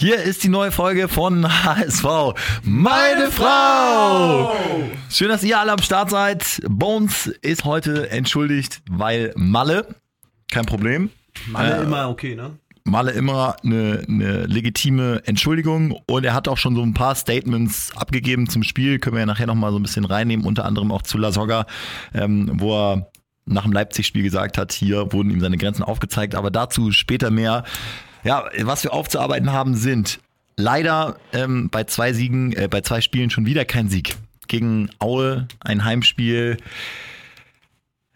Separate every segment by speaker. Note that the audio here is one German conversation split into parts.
Speaker 1: Hier ist die neue Folge von HSV. Meine Frau! Schön, dass ihr alle am Start seid. Bones ist heute entschuldigt, weil Malle, kein Problem.
Speaker 2: Malle äh, immer okay, ne?
Speaker 1: Malle immer eine, eine legitime Entschuldigung und er hat auch schon so ein paar Statements abgegeben zum Spiel, können wir ja nachher nochmal so ein bisschen reinnehmen, unter anderem auch zu La Soga, ähm, wo er nach dem Leipzig-Spiel gesagt hat, hier wurden ihm seine Grenzen aufgezeigt, aber dazu später mehr. Ja, was wir aufzuarbeiten haben, sind leider ähm, bei zwei Siegen, äh, bei zwei Spielen schon wieder kein Sieg. Gegen Aue ein Heimspiel.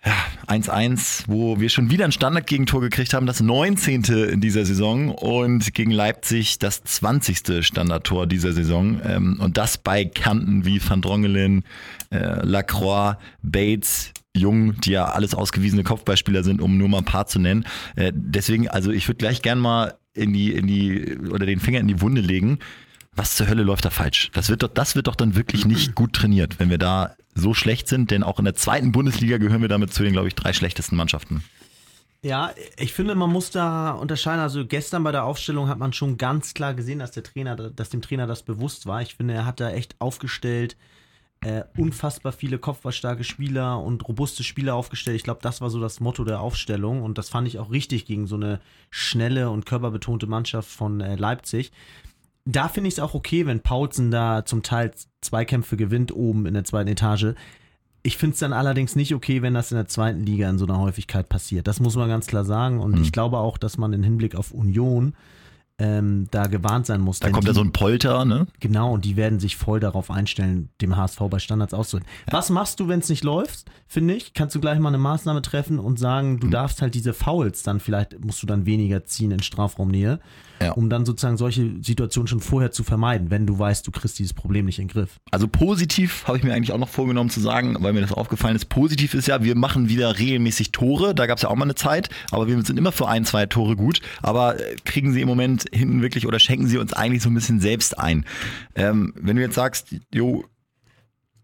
Speaker 1: Ja, 1-1, wo wir schon wieder ein Standardgegentor gekriegt haben, das 19. in dieser Saison und gegen Leipzig das 20. Standardtor dieser Saison. Ähm, und das bei Kanten wie Van Drongelen, äh, Lacroix, Bates, Jung, die ja alles ausgewiesene Kopfballspieler sind, um nur mal ein paar zu nennen. Äh, deswegen, also ich würde gleich gern mal in die, in die, oder den Finger in die Wunde legen. Was zur Hölle läuft da falsch? Das wird doch, das wird doch dann wirklich nicht gut trainiert, wenn wir da so schlecht sind, denn auch in der zweiten Bundesliga gehören wir damit zu den, glaube ich, drei schlechtesten Mannschaften.
Speaker 2: Ja, ich finde, man muss da unterscheiden. Also gestern bei der Aufstellung hat man schon ganz klar gesehen, dass der Trainer, dass dem Trainer das bewusst war. Ich finde, er hat da echt aufgestellt, äh, unfassbar viele kopfballstarke Spieler und robuste Spieler aufgestellt. Ich glaube, das war so das Motto der Aufstellung und das fand ich auch richtig gegen so eine schnelle und körperbetonte Mannschaft von äh, Leipzig. Da finde ich es auch okay, wenn Paulsen da zum Teil Zweikämpfe gewinnt oben in der zweiten Etage. Ich finde es dann allerdings nicht okay, wenn das in der zweiten Liga in so einer Häufigkeit passiert. Das muss man ganz klar sagen. Und mhm. ich glaube auch, dass man im Hinblick auf Union ähm, da gewarnt sein muss.
Speaker 1: Da kommt ja so ein Polter, ne?
Speaker 2: Genau, und die werden sich voll darauf einstellen, dem HSV bei Standards auszuholen. Ja. Was machst du, wenn es nicht läuft, finde ich? Kannst du gleich mal eine Maßnahme treffen und sagen, du mhm. darfst halt diese Fouls dann, vielleicht musst du dann weniger ziehen in Strafraumnähe ja. um dann sozusagen solche Situationen schon vorher zu vermeiden, wenn du weißt, du kriegst dieses Problem nicht in den Griff.
Speaker 1: Also positiv habe ich mir eigentlich auch noch vorgenommen zu sagen, weil mir das aufgefallen ist. Positiv ist ja, wir machen wieder regelmäßig Tore. Da gab es ja auch mal eine Zeit, aber wir sind immer für ein, zwei Tore gut. Aber äh, kriegen sie im Moment hinten wirklich oder schenken sie uns eigentlich so ein bisschen selbst ein? Ähm, wenn du jetzt sagst, jo,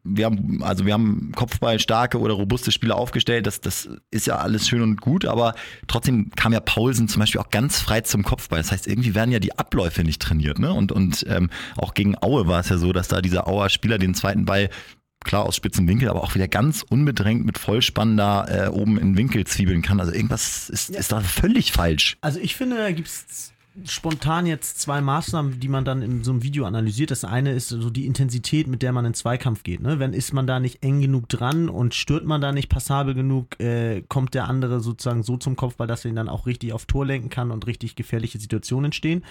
Speaker 1: wir haben, also wir haben Kopfball-starke oder robuste Spieler aufgestellt. Das, das ist ja alles schön und gut, aber trotzdem kam ja Paulsen zum Beispiel auch ganz frei zum Kopfball. Das heißt, irgendwie werden ja die Abläufe nicht trainiert, ne? Und, und ähm, auch gegen Aue war es ja so, dass da dieser Auer Spieler den zweiten Ball klar aus spitzen Winkel, aber auch wieder ganz unbedrängt mit Vollspann da äh, oben in Winkel zwiebeln kann. Also irgendwas ist, ja. ist da völlig falsch.
Speaker 2: Also ich finde, da gibt es spontan jetzt zwei Maßnahmen, die man dann in so einem Video analysiert. Das eine ist so die Intensität, mit der man in Zweikampf geht. Ne? Wenn ist man da nicht eng genug dran und stört man da nicht passabel genug, äh, kommt der andere sozusagen so zum Kopf, weil das ihn dann auch richtig auf Tor lenken kann und richtig gefährliche Situationen entstehen.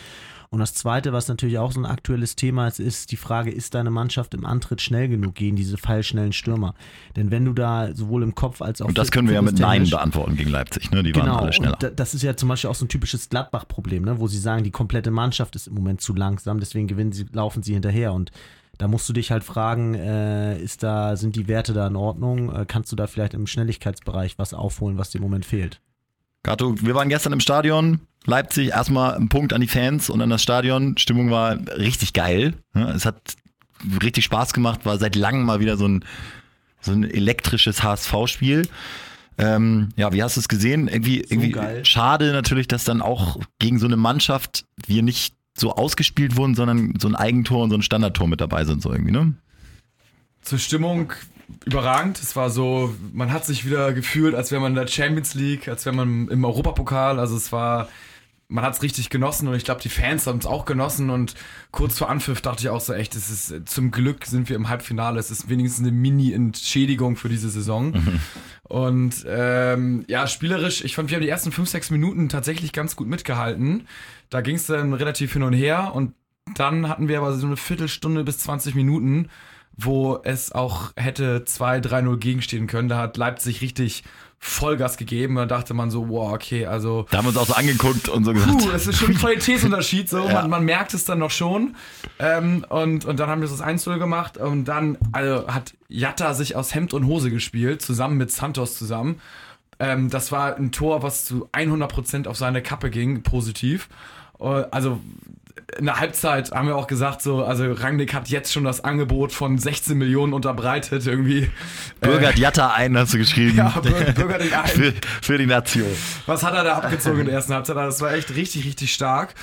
Speaker 2: Und das Zweite, was natürlich auch so ein aktuelles Thema ist, ist die Frage, ist deine Mannschaft im Antritt schnell genug gegen diese feilschnellen Stürmer? Denn wenn du da sowohl im Kopf als auch...
Speaker 1: Und das können wir ja mit Nein beantworten gegen Leipzig, ne? die genau, waren alle schneller.
Speaker 2: Und das ist ja zum Beispiel auch so ein typisches Gladbach-Problem, ne? wo sie sagen, die komplette Mannschaft ist im Moment zu langsam, deswegen gewinnen sie, laufen sie hinterher und da musst du dich halt fragen, äh, ist da, sind die Werte da in Ordnung? Äh, kannst du da vielleicht im Schnelligkeitsbereich was aufholen, was dir im Moment fehlt?
Speaker 1: Gato, wir waren gestern im Stadion. Leipzig, erstmal ein Punkt an die Fans und an das Stadion. Stimmung war richtig geil. Es hat richtig Spaß gemacht, war seit langem mal wieder so ein, so ein elektrisches HSV-Spiel. Ähm, ja, wie hast du es gesehen? Irgendwie, so irgendwie schade natürlich, dass dann auch gegen so eine Mannschaft wir nicht so ausgespielt wurden, sondern so ein Eigentor und so ein Standardtor mit dabei sind, so irgendwie, ne?
Speaker 3: Zur Stimmung überragend. Es war so, man hat sich wieder gefühlt, als wäre man in der Champions League, als wäre man im Europapokal. Also es war, man hat es richtig genossen und ich glaube, die Fans haben es auch genossen. Und kurz vor Anpfiff dachte ich auch so, echt, es ist zum Glück sind wir im Halbfinale. Es ist wenigstens eine Mini-Entschädigung für diese Saison. Mhm. Und ähm, ja, spielerisch, ich fand, wir haben die ersten fünf, sechs Minuten tatsächlich ganz gut mitgehalten. Da ging es dann relativ hin und her und dann hatten wir aber so eine Viertelstunde bis 20 Minuten, wo es auch hätte 2-3-0 gegenstehen können. Da hat Leipzig richtig Vollgas gegeben. Da dachte man so, wow, okay, also.
Speaker 1: Da haben wir uns auch so angeguckt und so gesagt.
Speaker 3: Puh, das ist schon ein Qualitätsunterschied, so. Ja. Man, man, merkt es dann noch schon. Ähm, und, und dann haben wir das 1-0 gemacht und dann also, hat Jatta sich aus Hemd und Hose gespielt, zusammen mit Santos zusammen. Ähm, das war ein Tor, was zu 100% auf seine Kappe ging, positiv. Äh, also in der Halbzeit haben wir auch gesagt, so, also Rangnick hat jetzt schon das Angebot von 16 Millionen unterbreitet, irgendwie.
Speaker 1: Bürgert äh, Jatta ein, hast du geschrieben. Ja,
Speaker 3: bürgert ihn ein.
Speaker 1: für, für, die Nation.
Speaker 3: Was hat er da abgezogen in der ersten Halbzeit? Das war echt richtig, richtig stark.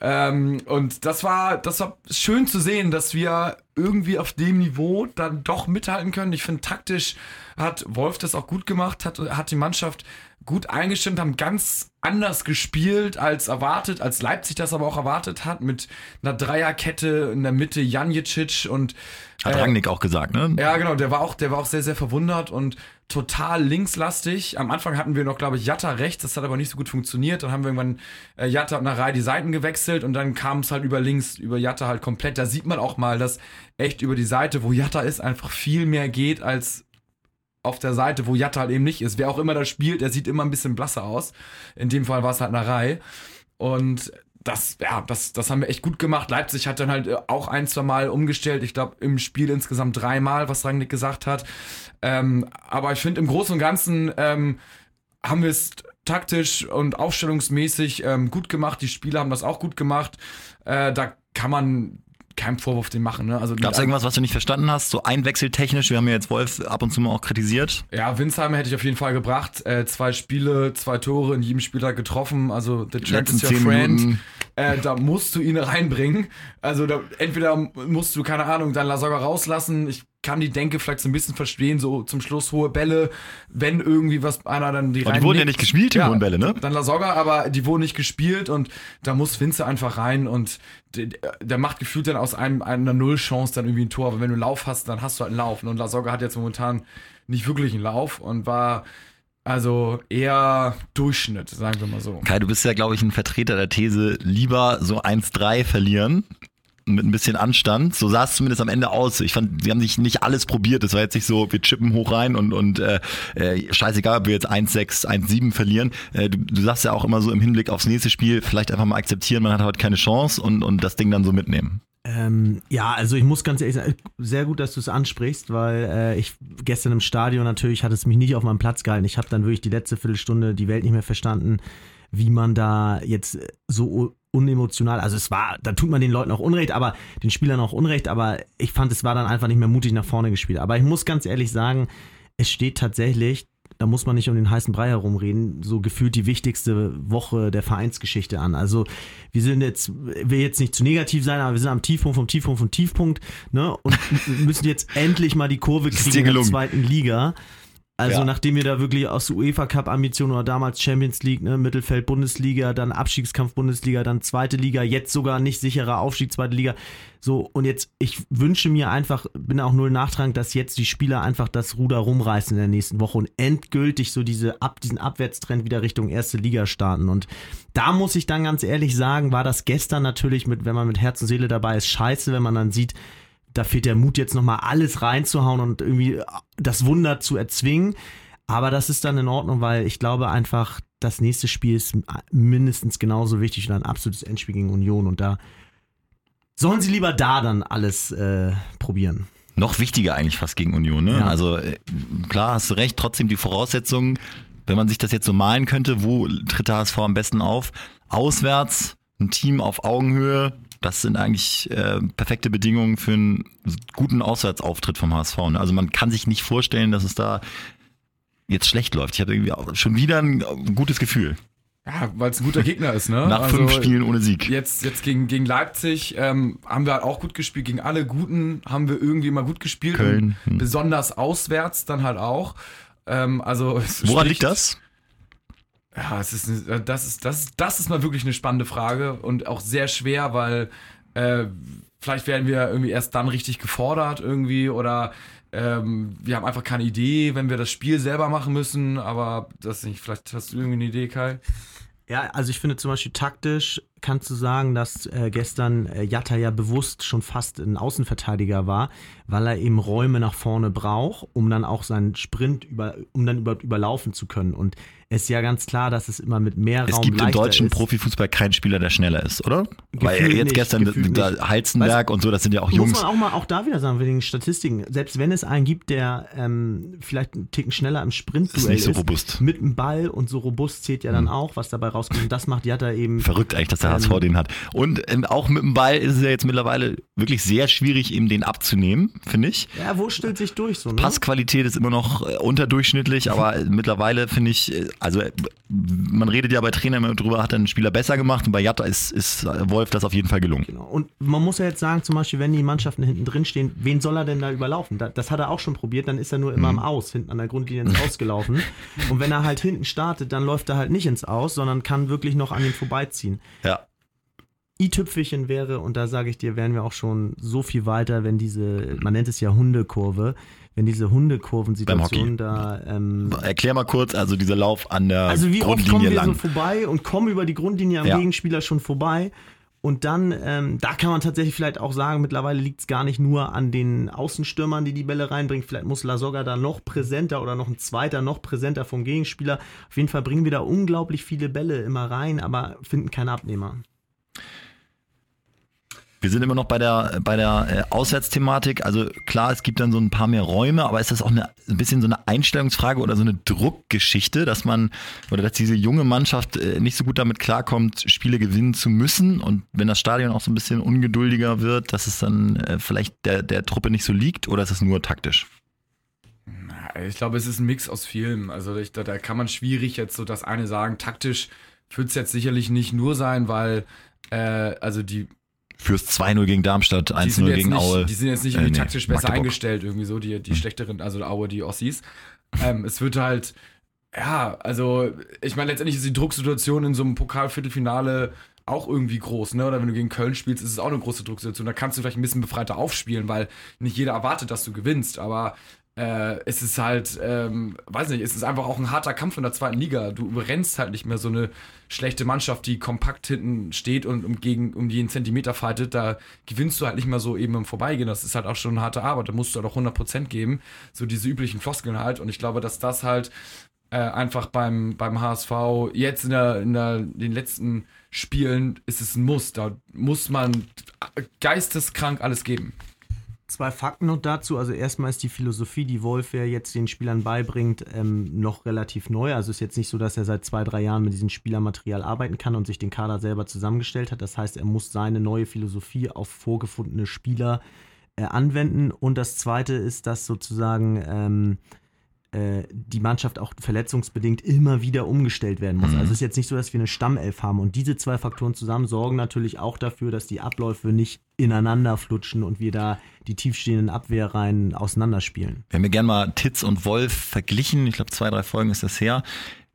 Speaker 3: Ähm, und das war, das war schön zu sehen, dass wir irgendwie auf dem Niveau dann doch mithalten können. Ich finde, taktisch hat Wolf das auch gut gemacht, hat, hat die Mannschaft gut eingestimmt, haben ganz anders gespielt als erwartet, als Leipzig das aber auch erwartet hat, mit einer Dreierkette in der Mitte Janjicic und
Speaker 1: hat äh, Rangnick auch gesagt, ne?
Speaker 3: Ja, genau, der war auch, der war auch sehr, sehr verwundert und total linkslastig. Am Anfang hatten wir noch, glaube ich, Jatta rechts, das hat aber nicht so gut funktioniert. Dann haben wir irgendwann äh, Jatta und Narei die Seiten gewechselt und dann kam es halt über links, über Jatta halt komplett. Da sieht man auch mal, dass echt über die Seite, wo Jatta ist, einfach viel mehr geht als auf der Seite, wo Jatta halt eben nicht ist. Wer auch immer da spielt, der sieht immer ein bisschen blasser aus. In dem Fall war es halt Narei. Und das, ja, das, das haben wir echt gut gemacht. Leipzig hat dann halt äh, auch ein, zwei Mal umgestellt. Ich glaube, im Spiel insgesamt dreimal, was Rangnick gesagt hat. Ähm, aber ich finde, im Großen und Ganzen ähm, haben wir es taktisch und aufstellungsmäßig ähm, gut gemacht. Die Spieler haben das auch gut gemacht. Äh, da kann man keinen Vorwurf dem machen. Ne? Also
Speaker 1: Gab es irgendwas, was du nicht verstanden hast? So einwechseltechnisch, wir haben ja jetzt Wolf ab und zu mal auch kritisiert.
Speaker 3: Ja, Winsheimer hätte ich auf jeden Fall gebracht. Äh, zwei Spiele, zwei Tore in jedem Spieler getroffen. Also the champ is your friend. Äh, da musst du ihn reinbringen. Also da, entweder musst du, keine Ahnung, dann Lasogga rauslassen. Ich kann die Denke vielleicht so ein bisschen verstehen, so zum Schluss hohe Bälle, wenn irgendwie was einer dann die
Speaker 1: rein. Die wurden ja nicht gespielt, die ja, hohen Bälle, ne?
Speaker 3: Dann Lasogga, aber die wurden nicht gespielt und da muss Vince einfach rein und der, der macht gefühlt dann aus einem, einer Nullchance dann irgendwie ein Tor, aber wenn du einen Lauf hast, dann hast du halt einen Lauf und Lasogga hat jetzt momentan nicht wirklich einen Lauf und war also eher Durchschnitt, sagen wir mal so.
Speaker 1: Kai, du bist ja, glaube ich, ein Vertreter der These, lieber so 1-3 verlieren, mit ein bisschen Anstand. So sah es zumindest am Ende aus. Ich fand, sie haben sich nicht alles probiert. Es war jetzt nicht so, wir chippen hoch rein und, und äh, äh scheißegal, ob wir jetzt 1-6, 1-7 verlieren. Äh, du, du sagst ja auch immer so im Hinblick aufs nächste Spiel, vielleicht einfach mal akzeptieren, man hat heute keine Chance und, und das Ding dann so mitnehmen.
Speaker 2: Ähm, ja, also ich muss ganz ehrlich sagen, sehr gut, dass du es ansprichst, weil äh, ich gestern im Stadion natürlich hat es mich nicht auf meinem Platz gehalten. Ich habe dann wirklich die letzte Viertelstunde die Welt nicht mehr verstanden, wie man da jetzt so unemotional, also es war, da tut man den Leuten auch Unrecht, aber den Spielern auch Unrecht, aber ich fand, es war dann einfach nicht mehr mutig nach vorne gespielt. Aber ich muss ganz ehrlich sagen, es steht tatsächlich, da muss man nicht um den heißen Brei herumreden, so gefühlt die wichtigste Woche der Vereinsgeschichte an. Also wir sind jetzt, will jetzt nicht zu negativ sein, aber wir sind am Tiefpunkt vom Tiefpunkt vom Tiefpunkt, ne? Und müssen jetzt endlich mal die Kurve kriegen in der zweiten Liga. Also ja. nachdem wir da wirklich aus UEFA Cup Ambitionen oder damals Champions League, ne, Mittelfeld Bundesliga, dann Abstiegskampf Bundesliga, dann zweite Liga, jetzt sogar nicht sicherer Aufstieg zweite Liga. So und jetzt ich wünsche mir einfach, bin auch null nachtragend, dass jetzt die Spieler einfach das Ruder rumreißen in der nächsten Woche und endgültig so diese ab diesen Abwärtstrend wieder Richtung erste Liga starten und da muss ich dann ganz ehrlich sagen, war das gestern natürlich mit wenn man mit Herz und Seele dabei ist, scheiße, wenn man dann sieht, da fehlt der Mut jetzt nochmal alles reinzuhauen und irgendwie das Wunder zu erzwingen. Aber das ist dann in Ordnung, weil ich glaube einfach, das nächste Spiel ist mindestens genauso wichtig und ein absolutes Endspiel gegen Union. Und da sollen sie lieber da dann alles äh, probieren.
Speaker 1: Noch wichtiger eigentlich fast gegen Union. Ne? Ja. Also äh, klar, hast du recht, trotzdem die Voraussetzungen, wenn man sich das jetzt so malen könnte, wo tritt der HSV am besten auf? Auswärts, ein Team auf Augenhöhe, das sind eigentlich äh, perfekte Bedingungen für einen guten Auswärtsauftritt vom HSV. Ne? Also man kann sich nicht vorstellen, dass es da jetzt schlecht läuft. Ich habe irgendwie auch schon wieder ein, ein gutes Gefühl.
Speaker 3: Ja, weil es ein guter Gegner ist, ne?
Speaker 1: Nach also fünf Spielen ohne Sieg.
Speaker 3: Jetzt, jetzt gegen, gegen Leipzig ähm, haben wir halt auch gut gespielt. Gegen alle Guten haben wir irgendwie immer gut gespielt.
Speaker 1: Köln. Hm.
Speaker 3: Besonders auswärts dann halt auch. Ähm, also
Speaker 1: Woran liegt das?
Speaker 3: Ja, es ist, das, ist, das, das ist mal wirklich eine spannende Frage und auch sehr schwer, weil äh, vielleicht werden wir irgendwie erst dann richtig gefordert irgendwie oder ähm, wir haben einfach keine Idee, wenn wir das Spiel selber machen müssen, aber das nicht, vielleicht hast du irgendwie eine Idee, Kai?
Speaker 2: Ja, also ich finde zum Beispiel taktisch kannst du sagen, dass äh, gestern äh, Jatta ja bewusst schon fast ein Außenverteidiger war, weil er eben Räume nach vorne braucht, um dann auch seinen Sprint über, um dann überhaupt überlaufen zu können. Und ist ja ganz klar, dass es immer mit mehr Raum
Speaker 1: Es gibt im deutschen ist. Profifußball keinen Spieler, der schneller ist, oder? Gefühl Weil jetzt nicht, gestern der Heizenberg und so, das sind ja auch Jungs. Muss
Speaker 2: man auch mal auch da wieder sagen, wegen den Statistiken. Selbst wenn es einen gibt, der ähm, vielleicht einen Ticken schneller im Sprint ist,
Speaker 1: nicht so robust.
Speaker 2: mit dem Ball und so robust zählt ja dann hm. auch, was dabei rauskommt. Und das macht Jatta eben.
Speaker 1: Verrückt eigentlich, dass der HSV
Speaker 2: Ähm,
Speaker 1: den hat. Und ähm, auch mit dem Ball ist es ja jetzt mittlerweile wirklich sehr schwierig, ihm den abzunehmen, finde ich.
Speaker 2: Ja, wo stellt sich durch so, ne?
Speaker 1: Passqualität ist immer noch äh, unterdurchschnittlich, aber äh, mittlerweile finde ich, äh, also äh, man redet ja bei Trainern immer drüber, hat er einen Spieler besser gemacht und bei Jatta ist, ist Wolf das auf jeden Fall gelungen.
Speaker 2: Genau. Und man muss ja jetzt sagen, zum Beispiel, wenn die Mannschaften hinten drin stehen, wen soll er denn da überlaufen? Da- Das hat er auch schon probiert, dann ist er nur immer
Speaker 1: Mhm.
Speaker 2: im Aus, hinten an der Grundlinie ins Aus gelaufen. Und wenn er halt hinten startet, dann läuft er halt nicht ins Aus, sondern kann wirklich noch an ihm vorbeiziehen.
Speaker 1: Ja.
Speaker 2: i-Tüpfelchen wäre, und da sage ich dir, wären wir auch schon so viel weiter, wenn diese, man nennt es ja Hundekurve, wenn diese Hundekurvensituation da. Ähm,
Speaker 1: Erklär mal kurz, also dieser Lauf an der
Speaker 2: also wie oft kommen
Speaker 1: Grundlinie
Speaker 2: wir
Speaker 1: lang.
Speaker 2: so vorbei und kommen über die Grundlinie am
Speaker 1: Ja.
Speaker 2: Gegenspieler schon vorbei. Und dann, ähm, da kann man tatsächlich vielleicht auch sagen, mittlerweile liegt es gar nicht nur an den Außenstürmern, die die Bälle reinbringen. Vielleicht muss Lasogga da noch präsenter oder noch ein zweiter noch präsenter vom Gegenspieler. Auf jeden Fall bringen wir da unglaublich viele Bälle immer rein, aber finden keine Abnehmer.
Speaker 1: Wir sind immer noch bei der, bei der äh, Auswärtsthematik. Also klar, es gibt dann so ein paar mehr Räume, aber ist das auch eine, ein bisschen so eine Einstellungsfrage oder so eine Druckgeschichte, dass man oder dass diese junge Mannschaft äh, nicht so gut damit klarkommt, Spiele gewinnen zu müssen und wenn das Stadion auch so ein bisschen ungeduldiger wird, dass es dann äh, vielleicht der, der Truppe nicht so liegt oder ist es nur taktisch?
Speaker 3: Ich glaube, es ist ein Mix aus vielem. Also ich, da, da kann man schwierig jetzt so das eine sagen. Taktisch wird es jetzt sicherlich nicht nur sein, weil äh, also die,
Speaker 1: Fürs 2-0 gegen Darmstadt,
Speaker 3: die
Speaker 1: 1-0
Speaker 3: sind jetzt
Speaker 1: gegen
Speaker 3: nicht,
Speaker 1: Aue.
Speaker 3: die sind jetzt nicht
Speaker 1: Äh,
Speaker 3: irgendwie
Speaker 1: nee,
Speaker 3: taktisch besser
Speaker 1: Magdeburg.
Speaker 3: eingestellt, irgendwie so, die, die schlechteren, also Aue, die Ossis. Ähm, es wird halt, ja, also ich meine, letztendlich ist die Drucksituation in so einem Pokalviertelfinale auch irgendwie groß, ne? Oder wenn du gegen Köln spielst, ist es auch eine große Drucksituation. Da kannst du vielleicht ein bisschen befreiter aufspielen, weil nicht jeder erwartet, dass du gewinnst, aber äh, es ist halt, ähm, weiß nicht, es ist einfach auch ein harter Kampf in der zweiten Liga. Du überrennst halt nicht mehr so eine schlechte Mannschaft, die kompakt hinten steht und um, gegen, um jeden Zentimeter fightet. Da gewinnst du halt nicht mehr so eben im Vorbeigehen. Das ist halt auch schon eine harte Arbeit. Da musst du halt auch 100% geben. So diese üblichen Floskeln halt. Und ich glaube, dass das halt äh, einfach beim, beim HSV jetzt in, der, in, der, in den letzten Spielen ist es ein Muss. Da muss man geisteskrank alles geben.
Speaker 2: Zwei Fakten noch dazu. Also erstmal ist die Philosophie, die Wolf ja jetzt den Spielern beibringt, ähm, noch relativ neu. Also ist jetzt nicht so, dass er seit zwei, drei Jahren mit diesem Spielermaterial arbeiten kann und sich den Kader selber zusammengestellt hat. Das heißt, er muss seine neue Philosophie auf vorgefundene Spieler äh, anwenden. Und das Zweite ist, dass sozusagen ähm, äh, die Mannschaft auch verletzungsbedingt immer wieder umgestellt werden muss.
Speaker 1: Mhm.
Speaker 2: Also es ist jetzt nicht so, dass wir eine Stammelf haben. Und diese zwei Faktoren zusammen sorgen natürlich auch dafür, dass die Abläufe nicht ineinander flutschen und wir da die tiefstehenden Abwehrreihen auseinanderspielen.
Speaker 1: Wir haben ja gern mal Titz und Wolf verglichen. Ich glaube, zwei, drei Folgen ist das her.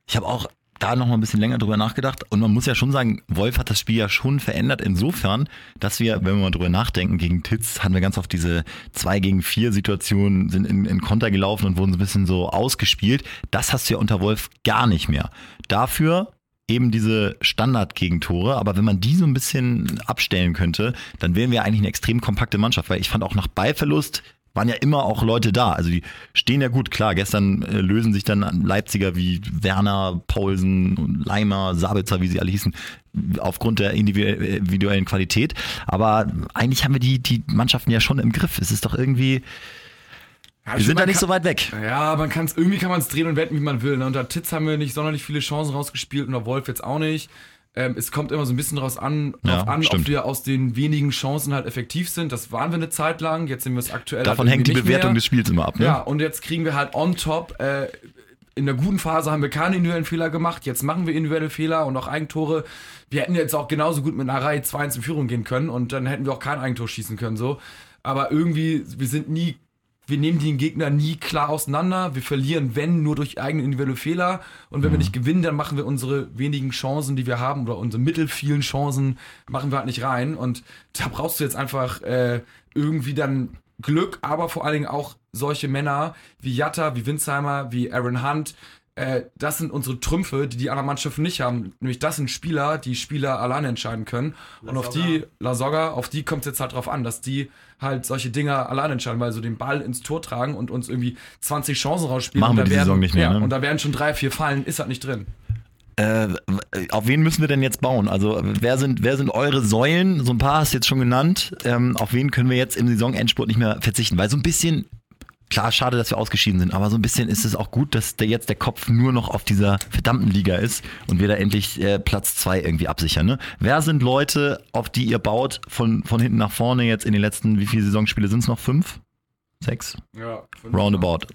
Speaker 1: Ich habe auch da noch mal ein bisschen länger drüber nachgedacht. Und man muss ja schon sagen, Wolf hat das Spiel ja schon verändert insofern, dass wir, wenn wir mal drüber nachdenken, gegen Titz hatten wir ganz oft diese zwei gegen vier Situationen, sind in, in Konter gelaufen und wurden so ein bisschen so ausgespielt. Das hast du ja unter Wolf gar nicht mehr. Dafür eben diese Standardgegentore, aber wenn man die so ein bisschen abstellen könnte, dann wären wir eigentlich eine extrem kompakte Mannschaft, weil ich fand auch nach Ballverlust waren ja immer auch Leute da. Also die stehen ja gut, klar. Gestern äh, lösen sich dann Leipziger wie Werner, Paulsen, und Leimer, Sabitzer, wie sie alle hießen, aufgrund der individuellen Qualität. Aber eigentlich haben wir die, die Mannschaften ja schon im Griff. Es ist doch irgendwie, wir sind da nicht so weit weg.
Speaker 3: Ja, man kann's, irgendwie kann man es drehen und wenden, wie man will. Ne? Unter Titz haben wir nicht sonderlich viele Chancen rausgespielt, unter Wolf jetzt auch nicht. Ähm, es kommt immer so ein bisschen draus an,
Speaker 1: Ja,
Speaker 3: an ob
Speaker 1: stimmt.
Speaker 3: wir aus den wenigen Chancen halt effektiv sind. Das waren wir eine Zeit lang, jetzt sind wir es aktuell.
Speaker 1: Davon
Speaker 3: halt
Speaker 1: hängt die Bewertung
Speaker 3: mehr.
Speaker 1: des Spiels immer ab. Ne?
Speaker 3: Ja, und jetzt kriegen wir halt on top, äh, in der guten Phase haben wir keine individuellen Fehler gemacht, jetzt machen wir individuelle Fehler und auch Eigentore. Wir hätten jetzt auch genauso gut mit einer Reihe 2-1 in Führung gehen können und dann hätten wir auch kein Eigentor schießen können, so. Aber irgendwie, wir sind nie, wir nehmen den Gegner nie klar auseinander. Wir verlieren, wenn, nur durch eigene individuelle Fehler. Und wenn wir nicht gewinnen, dann machen wir unsere wenigen Chancen, die wir haben, oder unsere mittelvielen Chancen, machen wir halt nicht rein. Und da brauchst du jetzt einfach äh, irgendwie dann Glück, aber vor allen Dingen auch solche Männer wie Jatta, wie Winsheimer, wie Aaron Hunt. Äh, das sind unsere Trümpfe, die die anderen Mannschaften nicht haben. Nämlich das sind Spieler, die Spieler alleine entscheiden können. Und auf die, La Soga, auf die kommt es jetzt halt drauf an, dass die halt solche Dinger alleine entscheiden, weil so den Ball ins Tor tragen und uns irgendwie 20 Chancen rausspielen.
Speaker 1: Machen
Speaker 3: und
Speaker 1: wir
Speaker 3: da
Speaker 1: die
Speaker 3: werden,
Speaker 1: Saison nicht mehr,
Speaker 3: Ja,
Speaker 1: ne?
Speaker 3: und da werden schon drei, vier fallen, ist halt nicht drin.
Speaker 1: Äh, auf wen müssen wir denn jetzt bauen? Also wer sind, wer sind eure Säulen? So ein paar hast du jetzt schon genannt. Ähm, auf wen können wir jetzt im Saisonendspurt nicht mehr verzichten? Weil so ein bisschen klar, schade, dass wir ausgeschieden sind, aber so ein bisschen ist es auch gut, dass der jetzt der Kopf nur noch auf dieser verdammten Liga ist und wir da endlich äh, Platz zwei irgendwie absichern. Ne? Wer sind Leute, auf die ihr baut von, von hinten nach vorne jetzt in den letzten, wie viele Saisonspiele sind es noch? Fünf? Sechs?
Speaker 3: Ja,
Speaker 1: Roundabout.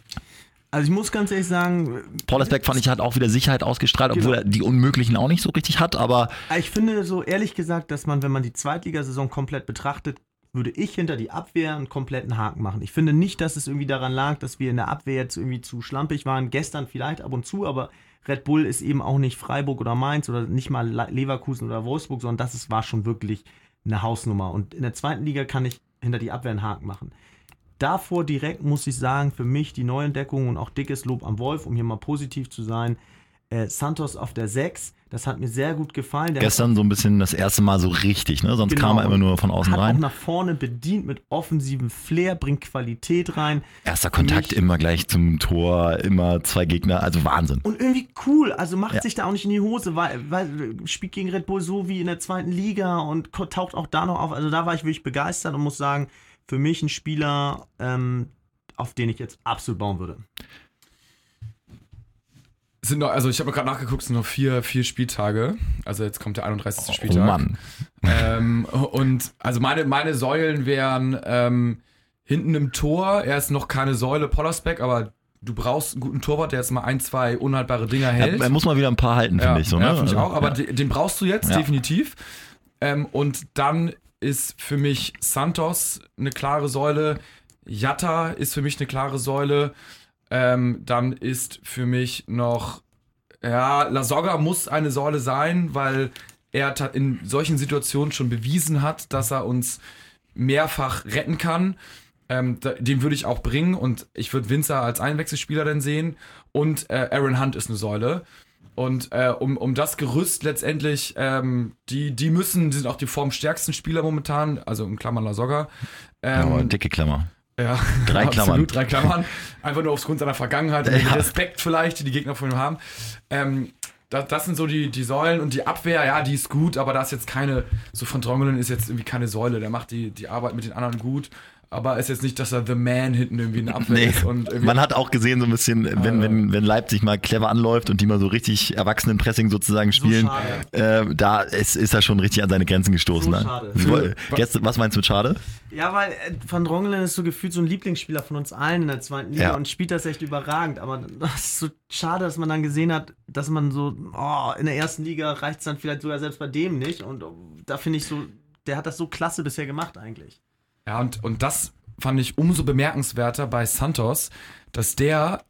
Speaker 2: Also ich muss ganz ehrlich sagen,
Speaker 1: Pollersbeck fand ich hat auch wieder Sicherheit ausgestrahlt, obwohl
Speaker 2: Genau.
Speaker 1: er die Unmöglichen auch nicht so richtig hat, aber
Speaker 2: ich finde so ehrlich gesagt, dass man, wenn man die Zweitligasaison komplett betrachtet, würde ich hinter die Abwehr einen kompletten Haken machen. Ich finde nicht, dass es irgendwie daran lag, dass wir in der Abwehr jetzt irgendwie zu schlampig waren. Gestern vielleicht ab und zu, aber Red Bull ist eben auch nicht Freiburg oder Mainz oder nicht mal Le- Leverkusen oder Wolfsburg, sondern das ist, war schon wirklich eine Hausnummer. Und in der zweiten Liga kann ich hinter die Abwehr einen Haken machen. Davor direkt muss ich sagen, für mich die Neuentdeckung und auch dickes Lob am Wolf, um hier mal positiv zu sein. Äh, Santos auf der 6, das hat mir sehr gut gefallen. Der
Speaker 1: gestern so ein bisschen das erste Mal so richtig, ne? Sonst
Speaker 2: Genau.
Speaker 1: kam er immer nur von außen
Speaker 2: hat auch
Speaker 1: rein.
Speaker 2: nach vorne bedient mit offensivem Flair, bringt Qualität rein.
Speaker 1: Erster Kontakt
Speaker 2: mich-
Speaker 1: immer gleich zum Tor, immer zwei Gegner, also Wahnsinn.
Speaker 2: Und irgendwie cool, also macht
Speaker 1: Ja.
Speaker 2: sich da auch nicht in die Hose, weil, weil spielt gegen Red Bull so wie in der zweiten Liga und taucht auch da noch auf. Also da war ich wirklich begeistert und muss sagen, für mich ein Spieler, ähm, auf den ich jetzt absolut bauen würde.
Speaker 3: Sind noch, also ich habe gerade nachgeguckt, es sind noch vier, vier Spieltage. Also jetzt kommt der 31.
Speaker 1: Oh
Speaker 3: Spieltag.
Speaker 1: Mann.
Speaker 3: Ähm, und also meine, meine Säulen wären ähm, hinten im Tor, er ist noch keine Säule Pollersbeck, aber du brauchst einen guten Torwart, der jetzt mal ein, zwei unhaltbare Dinger hält.
Speaker 1: Er, er muss mal wieder ein paar halten, finde
Speaker 3: ja,
Speaker 1: ich so, ne?
Speaker 3: ja, finde ich
Speaker 1: Also,
Speaker 3: auch, aber
Speaker 1: ja.
Speaker 3: den, brauchst du jetzt
Speaker 1: Ja.
Speaker 3: definitiv. Ähm, und dann ist für mich Santos eine klare Säule, Jatta ist für mich eine klare Säule. Ähm, dann ist für mich noch, ja, Lasogga muss eine Säule sein, weil er in solchen Situationen schon bewiesen hat, dass er uns mehrfach retten kann. Ähm, den würde ich auch bringen und ich würde Winzer als Einwechselspieler dann sehen. Und äh, Aaron Hunt ist eine Säule. Und äh, um, um das Gerüst letztendlich, ähm, die, die müssen, die sind auch die formstärksten Spieler momentan, also in Klammern Lasogga. Ähm,
Speaker 1: aber dicke Klammer.
Speaker 3: Ja,
Speaker 1: Drei Klammern.
Speaker 3: Absolut, drei Klammern. Einfach nur aufgrund seiner Vergangenheit
Speaker 1: Ja.
Speaker 3: Respekt vielleicht, die die Gegner von ihm haben. Ähm, das, das sind so die, die Säulen und die Abwehr, ja, die ist gut, aber da ist jetzt keine, so von Drongelen ist jetzt irgendwie keine Säule. Der macht die, die Arbeit mit den anderen gut, aber ist jetzt nicht, dass er The Man hinten irgendwie in der Abwehr
Speaker 1: Nee,
Speaker 3: ist. Und irgendwie,
Speaker 1: man hat auch gesehen, so ein bisschen, wenn, wenn, wenn Leipzig mal clever anläuft und die mal so richtig Erwachsenenpressing sozusagen spielen, äh, da ist, ist er schon richtig an seine Grenzen gestoßen.
Speaker 2: So
Speaker 1: ne?
Speaker 2: schade.
Speaker 1: Wo- Gestern, was meinst du mit schade?
Speaker 2: Ja, weil äh, Van Drongelen ist so gefühlt so ein Lieblingsspieler von uns allen in der zweiten Liga
Speaker 1: Ja.
Speaker 2: und spielt das echt überragend. Aber das ist so schade, dass man dann gesehen hat, dass man so, oh, in der ersten Liga reicht es dann vielleicht sogar selbst bei dem nicht. Und oh, da finde ich so, der hat das so klasse bisher gemacht eigentlich.
Speaker 3: Ja, und, und das fand ich umso bemerkenswerter bei Santos, dass der,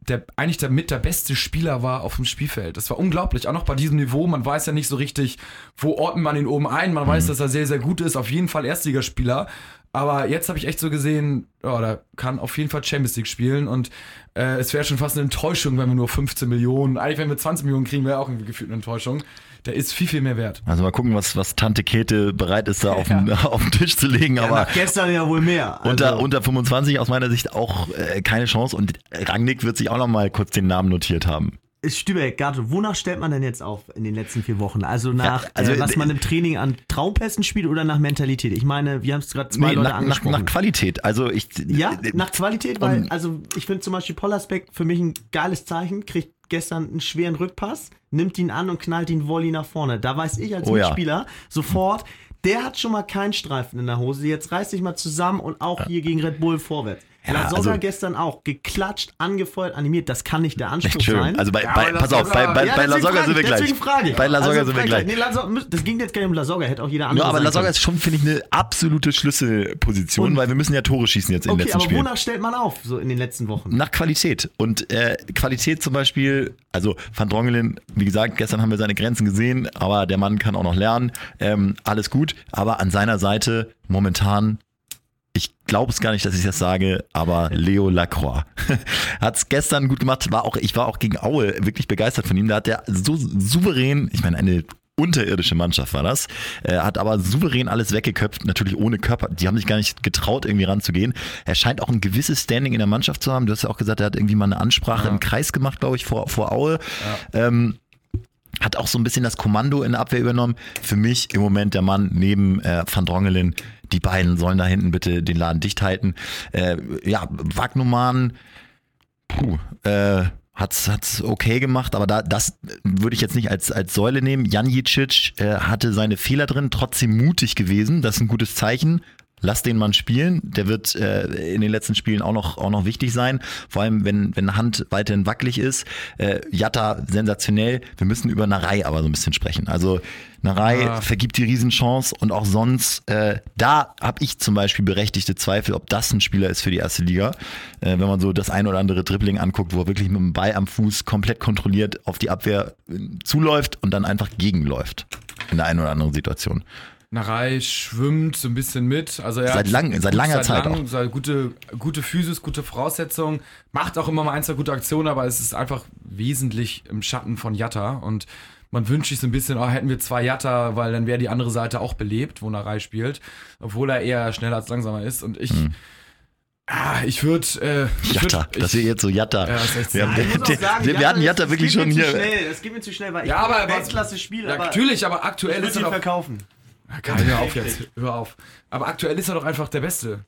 Speaker 3: der eigentlich der mit der beste Spieler war auf dem Spielfeld. Das war unglaublich. Auch noch bei diesem Niveau. Man weiß ja nicht so richtig, wo ordnet man ihn oben ein. Man weiß, dass er sehr, sehr gut ist. Auf jeden Fall Erstligaspieler. Aber jetzt habe ich echt so gesehen, ja, da kann auf jeden Fall Champions League spielen und äh, es wäre schon fast eine Enttäuschung, wenn wir nur 15 Millionen, eigentlich wenn wir 20 Millionen kriegen, wäre auch irgendwie gefühlt eine Enttäuschung. Der ist viel, viel mehr wert.
Speaker 1: Also mal gucken, was, was Tante Käthe bereit ist, da auf, den, auf den Tisch zu legen. aber
Speaker 2: Nach gestern ja wohl mehr. Also,
Speaker 1: unter, unter 25 aus meiner Sicht auch äh, keine Chance. Und Rangnick wird sich auch noch mal kurz den Namen notiert haben.
Speaker 2: Stübeck, Gato, wonach stellt man denn jetzt auf in den letzten vier Wochen? Also nach,
Speaker 1: also,
Speaker 2: äh, was
Speaker 1: äh,
Speaker 2: man im Training an Traumpässen spielt oder nach Mentalität? Ich meine, wir haben es gerade zwei
Speaker 1: Nee,
Speaker 2: Leute
Speaker 1: nach, nach,
Speaker 2: angesprochen.
Speaker 1: nach Qualität. Also ich.
Speaker 2: Ja, nach Qualität, weil,
Speaker 1: Und-
Speaker 2: also ich finde zum Beispiel Pollersbeck für mich ein geiles Zeichen, kriegt gestern einen schweren Rückpass, nimmt ihn an und knallt ihn Volley nach vorne. Da weiß ich als
Speaker 1: Oh ja.
Speaker 2: Mitspieler sofort, der hat schon mal keinen Streifen in der Hose. Jetzt reiß dich mal zusammen und auch hier gegen Red Bull vorwärts.
Speaker 1: Ja,
Speaker 2: Lasogga
Speaker 1: also-
Speaker 2: gestern auch geklatscht, angefeuert, animiert. Das kann nicht der Anspruch sein.
Speaker 1: also bei,
Speaker 3: Ja,
Speaker 1: bei
Speaker 3: aber
Speaker 1: pass auf, bei, bei,
Speaker 2: Ja,
Speaker 1: bei
Speaker 2: frage
Speaker 1: sind wir
Speaker 2: ich,
Speaker 1: gleich.
Speaker 2: Deswegen frage ich.
Speaker 1: Bei Lasogga
Speaker 2: Also
Speaker 1: sind wir gleich.
Speaker 2: ich. Nee, Lasogga, das ging jetzt gar nicht um Lasogga, hätte auch jeder andere
Speaker 1: Ja, aber
Speaker 2: können.
Speaker 1: ist schon, finde ich, eine absolute Schlüsselposition,
Speaker 2: Und-
Speaker 1: weil wir müssen ja Tore schießen jetzt in den
Speaker 2: Okay,
Speaker 1: letzten
Speaker 2: aber
Speaker 1: Spielen.
Speaker 2: wonach stellt man auf, so in den letzten Wochen?
Speaker 1: Nach Qualität. Und äh, Qualität zum Beispiel, also Van Drongelen, wie gesagt, gestern haben wir seine Grenzen gesehen, aber der Mann kann auch noch lernen. Ähm, alles gut. Aber an seiner Seite momentan, ich glaube es gar nicht, dass ich das sage, aber Leo Lacroix hat es gestern gut gemacht. War auch, ich war auch gegen Aue wirklich begeistert von ihm. Da hat er so souverän, ich meine, eine unterirdische Mannschaft war das, äh, hat aber souverän alles weggeköpft, natürlich ohne Körper. Die haben sich gar nicht getraut, irgendwie ranzugehen. Er scheint auch ein gewisses Standing in der Mannschaft zu haben. Du hast ja auch gesagt, er hat irgendwie mal eine Ansprache im Kreis gemacht, glaube ich, vor, vor Aue. Ähm, hat auch so ein bisschen das Kommando in der Abwehr übernommen. Für mich im Moment der Mann neben äh, Van Drongelen. Die beiden sollen da hinten bitte den Laden dicht halten. Äh, ja, Wagnumann, puh, äh, hat's hat's okay gemacht, aber da das würde ich jetzt nicht als als Säule nehmen. Janjicic äh, hatte seine Fehler drin, trotzdem mutig gewesen, das ist ein gutes Zeichen. Lass den Mann spielen, der wird äh, in den letzten Spielen auch noch auch noch wichtig sein, vor allem wenn wenn Hand weiterhin wackelig ist. Äh, Jatta sensationell. Wir müssen über Narei aber so ein bisschen sprechen. Also Narei
Speaker 3: Ah.
Speaker 1: vergibt die Riesenchance und auch sonst, äh, da habe ich zum Beispiel berechtigte Zweifel, ob das ein Spieler ist für die erste Liga. Äh, wenn man so das ein oder andere Dribbling anguckt, wo er wirklich mit dem Ball am Fuß komplett kontrolliert auf die Abwehr äh, zuläuft und dann einfach gegenläuft in der einen oder anderen Situation.
Speaker 3: Narei schwimmt so ein bisschen mit. Also er
Speaker 1: Seit
Speaker 3: hat-
Speaker 1: lang- seit langer Zeit
Speaker 3: lang,
Speaker 1: auch.
Speaker 3: Seit gute, gute Physis, gute Voraussetzungen. Macht auch immer mal ein, zwei gute Aktionen, aber es ist einfach wesentlich im Schatten von Jatta. Und man wünscht sich so ein bisschen, oh, hätten wir zwei Jatta, weil dann wäre die andere Seite auch belebt, wo Narei spielt. Obwohl er eher schneller als langsamer ist. Und ich, ah, ich würde. Äh, ich
Speaker 1: Jatta,
Speaker 3: würd,
Speaker 1: dass wir
Speaker 3: ich,
Speaker 1: jetzt so Jatta.
Speaker 3: Ja,
Speaker 1: wir, haben,
Speaker 2: Ja, ich
Speaker 1: wir,
Speaker 2: sagen,
Speaker 1: wir, wir hatten Jatta
Speaker 2: das-
Speaker 1: wirklich
Speaker 2: das
Speaker 1: schon hier.
Speaker 2: Schnell. Das geht mir zu schnell, weil ich
Speaker 3: Ja,
Speaker 2: bin
Speaker 3: aber-
Speaker 2: ein Weltklasse-Spiel,
Speaker 3: ja,
Speaker 2: aber
Speaker 3: natürlich, aber
Speaker 2: ich
Speaker 3: aktuell
Speaker 2: würde
Speaker 3: ist er doch.
Speaker 2: verkaufen.
Speaker 3: Kai, hör auf jetzt. Hör auf. Aber aktuell ist er doch einfach der Beste.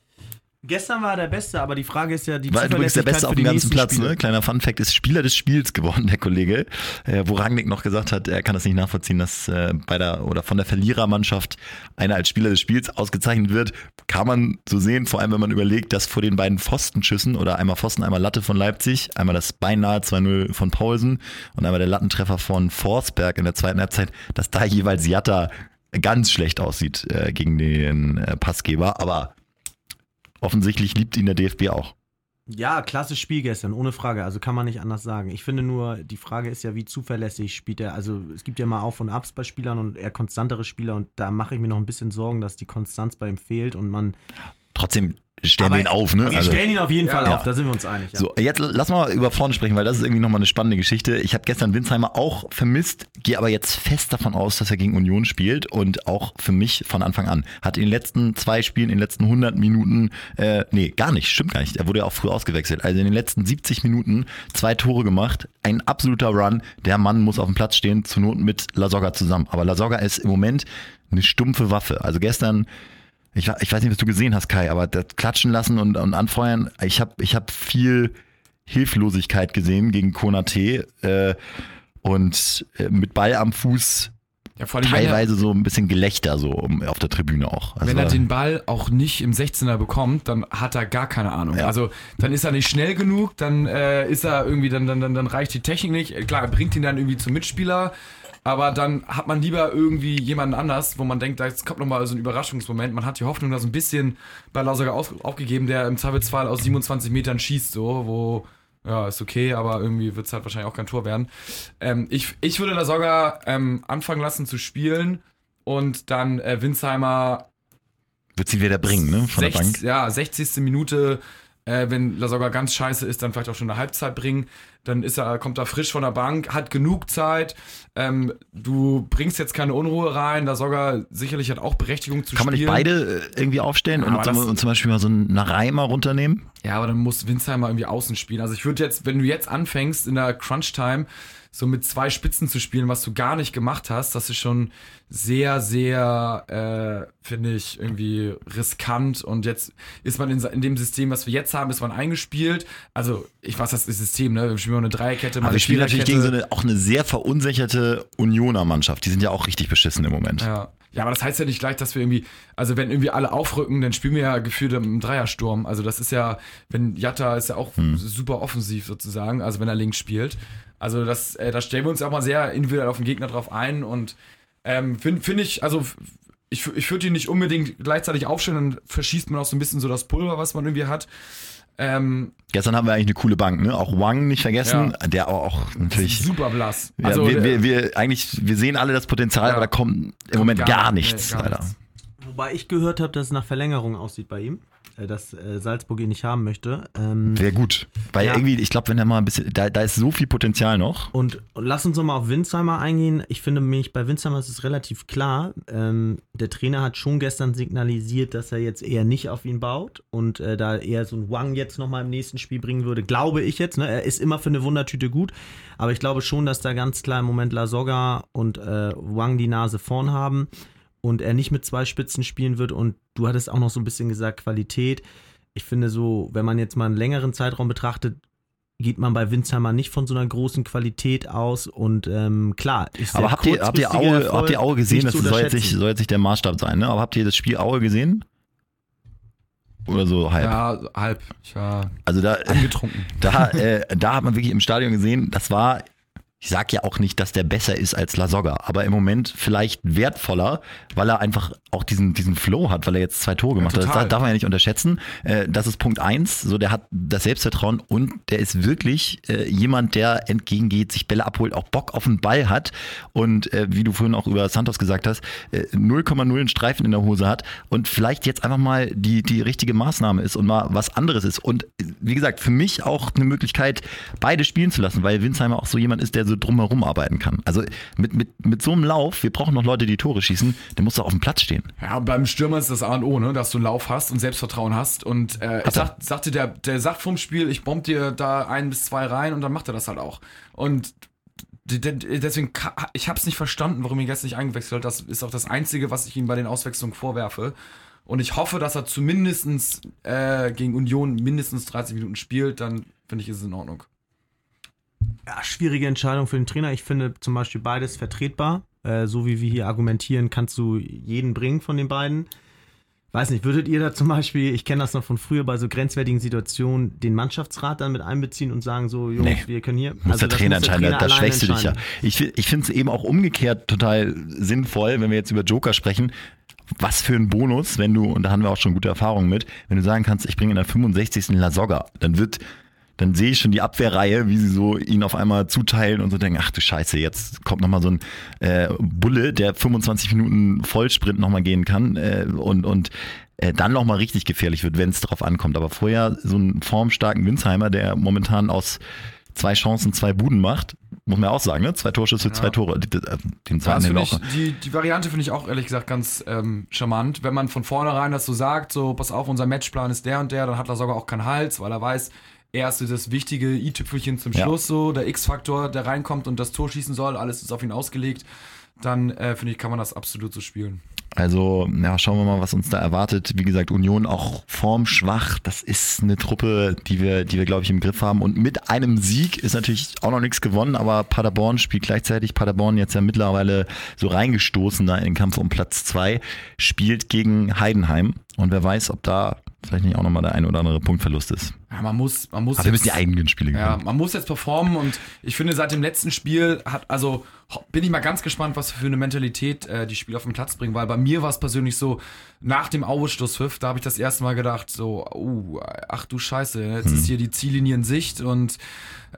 Speaker 2: Gestern war er der Beste, aber die Frage ist ja die
Speaker 1: War übrigens der Beste auf dem ganzen Platz.
Speaker 2: Spiele.
Speaker 1: Ne? Kleiner Fun-Fact ist Spieler des Spiels geworden, der Kollege. Äh, wo Rangnick noch gesagt hat, er kann das nicht nachvollziehen, dass äh, bei der oder von der Verlierermannschaft einer als Spieler des Spiels ausgezeichnet wird. Kann man so sehen, vor allem wenn man überlegt, dass vor den beiden Pfostenschüssen oder einmal Pfosten, einmal Latte von Leipzig, einmal das beinahe 2-0 von Paulsen und einmal der Lattentreffer von Forsberg in der zweiten Halbzeit, dass da jeweils Jatta ganz schlecht aussieht äh, gegen den äh, Passgeber. Aber offensichtlich liebt ihn der DFB auch.
Speaker 2: Ja, klasse Spiel gestern, ohne Frage. Also kann man nicht anders sagen. Ich finde nur, die Frage ist ja, wie zuverlässig spielt er. Also es gibt ja mal Auf und Abs bei Spielern und eher konstantere Spieler und da mache ich mir noch ein bisschen Sorgen, dass die Konstanz bei ihm fehlt und man.
Speaker 1: Trotzdem stellen ihn auf, ne?
Speaker 2: Wir
Speaker 1: Also,
Speaker 2: stellen ihn auf jeden. Fall
Speaker 1: Ja.
Speaker 2: auf, da sind wir uns einig. Ja.
Speaker 1: so, jetzt lass mal über vorne sprechen, weil das ist irgendwie nochmal eine spannende Geschichte. Ich habe gestern Winsheimer auch vermisst, gehe aber jetzt fest davon aus, dass er gegen Union spielt und auch für mich von Anfang an. Hat in den letzten zwei Spielen, in den letzten 100 Minuten, äh, nee, gar nicht, stimmt gar nicht. Er wurde ja auch früh ausgewechselt. Also in den letzten 70 Minuten zwei Tore gemacht, ein absoluter Run. Der Mann muss auf dem Platz stehen, zur Not mit Lasogga zusammen. Aber Lasogga ist im Moment eine stumpfe Waffe. Also gestern ich, ich weiß nicht, was du gesehen hast, Kai, aber das Klatschen lassen und, und anfeuern, ich habe ich hab viel Hilflosigkeit gesehen gegen Konate äh, und äh, mit Ball am Fuß
Speaker 3: Ja, allem, wenn er-
Speaker 1: teilweise so ein bisschen Gelächter so um, auf der Tribüne auch. Also,
Speaker 3: Wenn er den Ball auch nicht im 16er bekommt, dann hat er gar keine Ahnung.
Speaker 1: Ja.
Speaker 3: Also dann ist er nicht schnell genug, dann äh, ist er irgendwie, dann, dann, dann, dann reicht die Technik nicht. Äh, Klar, er bringt ihn dann irgendwie zum Mitspieler, aber dann hat man lieber irgendwie jemanden anders, wo man denkt, da kommt nochmal so ein Überraschungsmoment. Man hat die Hoffnung da so ein bisschen bei Lausager auf, aufgegeben, der im Zweifelsfall aus 27 Metern schießt, so, wo ja, ist okay, aber irgendwie wird es halt wahrscheinlich auch kein Tor werden. Ähm, ich, ich würde da sogar ähm, anfangen lassen zu spielen und dann äh, Winsheimer
Speaker 1: wird sie wieder bringen, ne? Von der
Speaker 3: 60
Speaker 1: Bank.
Speaker 3: Ja, 60. Minute, äh, wenn Lasogga ganz scheiße ist, dann vielleicht auch schon eine Halbzeit bringen. Dann ist er, kommt er frisch von der Bank, hat genug Zeit. Ähm, du bringst jetzt keine Unruhe rein. Lasogga sicherlich hat auch Berechtigung zu
Speaker 1: Kann man nicht
Speaker 3: spielen.
Speaker 1: beide äh, irgendwie aufstellen
Speaker 3: Ja,
Speaker 1: und, zum- und zum Beispiel mal so einen Narei mal runternehmen?
Speaker 3: Ja, aber dann muss Winsheimer irgendwie außen spielen. Also ich würde jetzt, wenn du jetzt anfängst in der Crunch-Time so mit zwei Spitzen zu spielen, was du gar nicht gemacht hast, das ist schon sehr, sehr, äh, finde ich, irgendwie riskant. Und jetzt ist man in, in dem System, was wir jetzt haben, ist man eingespielt. Also ich weiß, das ist System, ne? Wir spielen mal eine Dreierkette, mal
Speaker 1: Aber wir spielen natürlich gegen so eine, auch eine sehr verunsicherte Unioner Mannschaft. Die sind ja auch richtig beschissen im Moment.
Speaker 3: Ja. Ja, aber das heißt ja nicht gleich, dass wir irgendwie, also wenn irgendwie alle aufrücken, dann spielen wir ja gefühlt im Dreiersturm. Also das ist ja, wenn Jatta ist ja auch super offensiv sozusagen, also wenn er links spielt. Also das, äh, da stellen wir uns auch mal sehr individuell auf den Gegner drauf ein und ähm, finde find ich, also ich, ich würde ihn nicht unbedingt gleichzeitig aufstellen, dann verschießt man auch so ein bisschen so das Pulver, was man irgendwie hat. Ähm,
Speaker 1: Gestern haben wir eigentlich eine coole Bank, ne? Auch Wang nicht vergessen, der auch natürlich.
Speaker 3: super blass.
Speaker 1: Ja, wir, wir, wir, eigentlich, wir sehen alle das Potenzial,
Speaker 3: Ja.
Speaker 1: aber da kommt im Moment gar,
Speaker 3: nee,
Speaker 1: nichts,
Speaker 3: gar
Speaker 1: leider.
Speaker 3: nichts.
Speaker 2: Wobei ich gehört habe, dass es nach Verlängerung aussieht bei ihm. Äh, dass äh, Salzburg ihn nicht haben möchte. Ähm,
Speaker 1: Wäre gut. Weil
Speaker 2: Ja.
Speaker 1: irgendwie, ich glaube, wenn er mal ein bisschen, da, da ist so viel Potenzial noch.
Speaker 2: und, und lass uns noch mal auf Winsheimer eingehen. Ich finde mich, bei Winsheimer ist es relativ klar. Ähm, der Trainer hat schon gestern signalisiert, dass er jetzt eher nicht auf ihn baut und äh, da eher so ein Wang jetzt noch mal im nächsten Spiel bringen würde. Glaube ich jetzt. Ne? Er ist immer für eine Wundertüte gut, aber ich glaube schon, dass da ganz klar im Moment Lasogga und äh, Wang die Nase vorn haben und er nicht mit zwei Spitzen spielen wird. Und du hattest auch noch so ein bisschen gesagt, Qualität. Ich finde so, wenn man jetzt mal einen längeren Zeitraum betrachtet, geht man bei Winsheimer nicht von so einer großen Qualität aus. Und ähm, klar, ist
Speaker 1: Aber habt ihr, habt ihr Aue,
Speaker 2: Erfolg
Speaker 1: habt ihr Aue gesehen? Das soll jetzt, nicht, soll jetzt nicht der Maßstab sein, ne? Aber habt ihr das Spiel Aue gesehen? Oder so halb?
Speaker 3: Ja, halb. Ich war
Speaker 1: Also da,
Speaker 3: angetrunken.
Speaker 1: da, äh, da hat man wirklich im Stadion gesehen, das war, ich sag ja auch nicht, dass der besser ist als Lasogga, aber im Moment vielleicht wertvoller, weil er einfach auch diesen, diesen Flow hat, weil er jetzt zwei Tore gemacht hat. Das darf- man ja nicht unterschätzen. Äh, das ist Punkt eins. So, der hat das Selbstvertrauen und der ist wirklich äh, jemand, der entgegengeht, sich Bälle abholt, auch Bock auf den Ball hat und äh, wie du vorhin auch über Santos gesagt hast, äh, 0,0 einen Streifen in der Hose hat und vielleicht jetzt einfach mal die, die richtige Maßnahme ist und mal was anderes ist. Und wie gesagt, für mich auch eine Möglichkeit, beide spielen zu lassen, weil Winsheimer auch so jemand ist, der so drumherum arbeiten kann. Also mit, mit, mit so einem Lauf, wir brauchen noch Leute, die Tore schießen, der muss doch auf dem Platz stehen.
Speaker 3: Ja, beim Stürmer ist das A und O, ne? dass du einen Lauf hast und Selbstvertrauen hast. Und äh, ich sag, sagte der, der sagt vorm Spiel, ich bomb dir da ein bis zwei rein und dann macht er das halt auch. Und deswegen, ich habe es nicht verstanden, warum ihn gestern nicht eingewechselt hat. Das ist auch das Einzige, was ich ihm bei den Auswechslungen vorwerfe. Und ich hoffe, dass er zumindestens äh, gegen Union mindestens 30 Minuten spielt, dann finde ich, ist es in Ordnung.
Speaker 2: Ja, schwierige Entscheidung für den Trainer. Ich finde zum Beispiel beides vertretbar. Äh, so wie wir hier argumentieren, kannst du jeden bringen von den beiden. Weiß nicht, würdet ihr da zum Beispiel, ich kenne das noch von früher, bei so grenzwertigen Situationen, den Mannschaftsrat dann mit einbeziehen und sagen so, Jungs,
Speaker 1: Nee.
Speaker 2: wir können hier.
Speaker 1: Muss der
Speaker 2: das
Speaker 1: Trainer
Speaker 2: muss der
Speaker 1: entscheiden, da, schwächst du dich ja. Ich, ich finde es eben auch umgekehrt total sinnvoll, wenn wir jetzt über Joker sprechen. Was für ein Bonus, wenn du, und da haben wir auch schon gute Erfahrungen mit, wenn du sagen kannst, ich bringe in der 65. Lasogga, dann wird, dann sehe ich schon die Abwehrreihe, wie sie so ihn auf einmal zuteilen und so denken, ach du Scheiße, jetzt kommt nochmal so ein äh, Bulle, der 25 Minuten Vollsprint nochmal gehen kann äh, und, und äh, dann nochmal richtig gefährlich wird, wenn es drauf ankommt. Aber vorher so einen formstarken Winsheimer, der momentan aus zwei Chancen zwei Buden macht, muss man ja auch sagen, ne? Zwei Torschüsse, zwei Tore. Äh, Den zweiten auch.
Speaker 3: ich, die, die Variante finde ich auch ehrlich gesagt ganz ähm, charmant. Wenn man von vornherein das so sagt, so pass auf, unser Matchplan ist der und der, dann hat er sogar auch keinen Hals, weil er weiß, er ist so das wichtige i-Tüpfelchen zum
Speaker 1: Ja.
Speaker 3: Schluss, so der X-Faktor, der reinkommt und das Tor schießen soll, alles ist auf ihn ausgelegt. Dann äh, finde ich, kann man das absolut so spielen.
Speaker 1: Also, ja, schauen wir mal, was uns da erwartet. Wie gesagt, Union auch formschwach. Das ist eine Truppe, die wir, die wir, glaube ich, im Griff haben. Und mit einem Sieg ist natürlich auch noch nichts gewonnen, aber Paderborn spielt gleichzeitig. Paderborn jetzt ja mittlerweile so reingestoßen da in den Kampf um Platz zwei, spielt gegen Heidenheim. Und wer weiß, ob da vielleicht nicht auch nochmal der ein oder andere Punktverlust ist.
Speaker 3: Ja, man muss, man muss
Speaker 1: Aber wir müssen
Speaker 3: jetzt-
Speaker 1: die eigenen Spiele
Speaker 3: Ja,
Speaker 1: gewinnen.
Speaker 3: man muss jetzt performen und ich finde, seit dem letzten Spiel hat, also bin ich mal ganz gespannt, was für eine Mentalität äh, die Spieler auf den Platz bringen, weil bei mir war es persönlich so, nach dem Aue-Schlusspfiff, da habe ich das erste Mal gedacht, so, uh, ach du Scheiße, jetzt ist hier die Ziellinie in Sicht und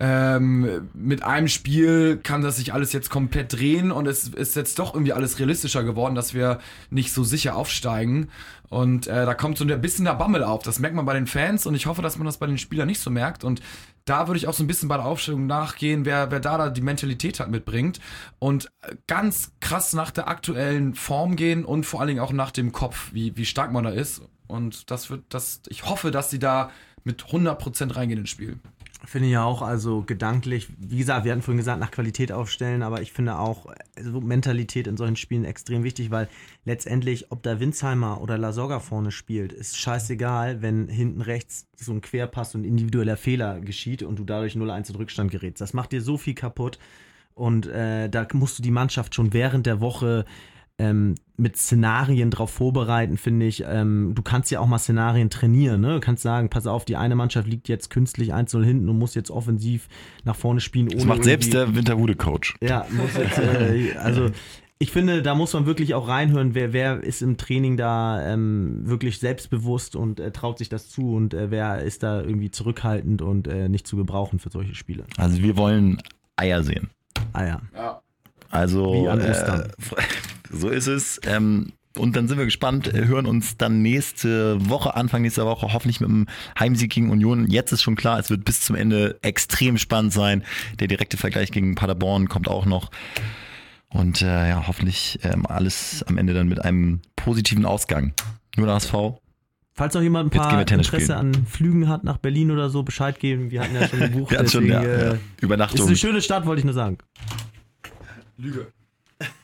Speaker 3: ähm, mit einem Spiel kann das sich alles jetzt komplett drehen und es ist jetzt doch irgendwie alles realistischer geworden, dass wir nicht so sicher aufsteigen. Und äh, da kommt so ein bisschen der Bammel auf. Das merkt man bei den Fans und ich hoffe, dass man das bei den Spielern nicht so merkt. Und da würde ich auch so ein bisschen bei der Aufstellung nachgehen, wer, wer da, da die Mentalität hat mitbringt. Und ganz krass nach der aktuellen Form gehen und vor allen Dingen auch nach dem Kopf, wie, wie stark man da ist. Und das wird, das, ich hoffe, dass sie da mit 100% reingehen ins Spiel.
Speaker 2: Finde ich ja auch, also gedanklich, wie gesagt, wir hatten vorhin gesagt, nach Qualität aufstellen, aber ich finde auch also Mentalität in solchen Spielen extrem wichtig, weil letztendlich, ob da Winsheimer oder Lasogga vorne spielt, ist scheißegal, wenn hinten rechts so ein Querpass und individueller Fehler geschieht und du dadurch 0-1 in Rückstand gerätst. Das macht dir so viel kaputt und äh, da musst du die Mannschaft schon während der Woche ähm, mit Szenarien drauf vorbereiten, finde ich. Ähm, du kannst ja auch mal Szenarien trainieren. Ne? Du kannst sagen, pass auf, die eine Mannschaft liegt jetzt künstlich 1-0 hinten und muss jetzt offensiv nach vorne spielen.
Speaker 1: Das macht selbst der Winterhude-Coach.
Speaker 2: Ja, muss jetzt, äh, also ich finde, da muss man wirklich auch reinhören, wer, wer ist im Training da ähm, wirklich selbstbewusst und äh, traut sich das zu und äh, wer ist da irgendwie zurückhaltend und äh, nicht zu gebrauchen für solche Spiele.
Speaker 1: Also wir wollen Eier sehen.
Speaker 2: Ah ja.
Speaker 1: Also
Speaker 2: Wie an
Speaker 1: äh,
Speaker 2: Ostern.
Speaker 1: so ist es. Ähm, und dann sind wir gespannt, äh, hören uns dann nächste Woche, Anfang nächster Woche, hoffentlich mit dem Heimsieg gegen Union. Jetzt ist schon klar, es wird bis zum Ende extrem spannend sein. Der direkte Vergleich gegen Paderborn kommt auch noch. Und äh, ja, hoffentlich ähm, alles am Ende dann mit einem positiven Ausgang. Nur der HSV.
Speaker 2: Falls noch jemand ein paar Interesse
Speaker 1: spielen.
Speaker 2: an Flügen hat nach Berlin oder so, Bescheid geben. Wir hatten ja schon gebucht.
Speaker 1: Wir hatten schon ja,
Speaker 2: äh,
Speaker 1: ja,
Speaker 2: Ist
Speaker 1: Übernachtung.
Speaker 2: eine schöne Stadt, wollte ich nur sagen.
Speaker 3: Lüge.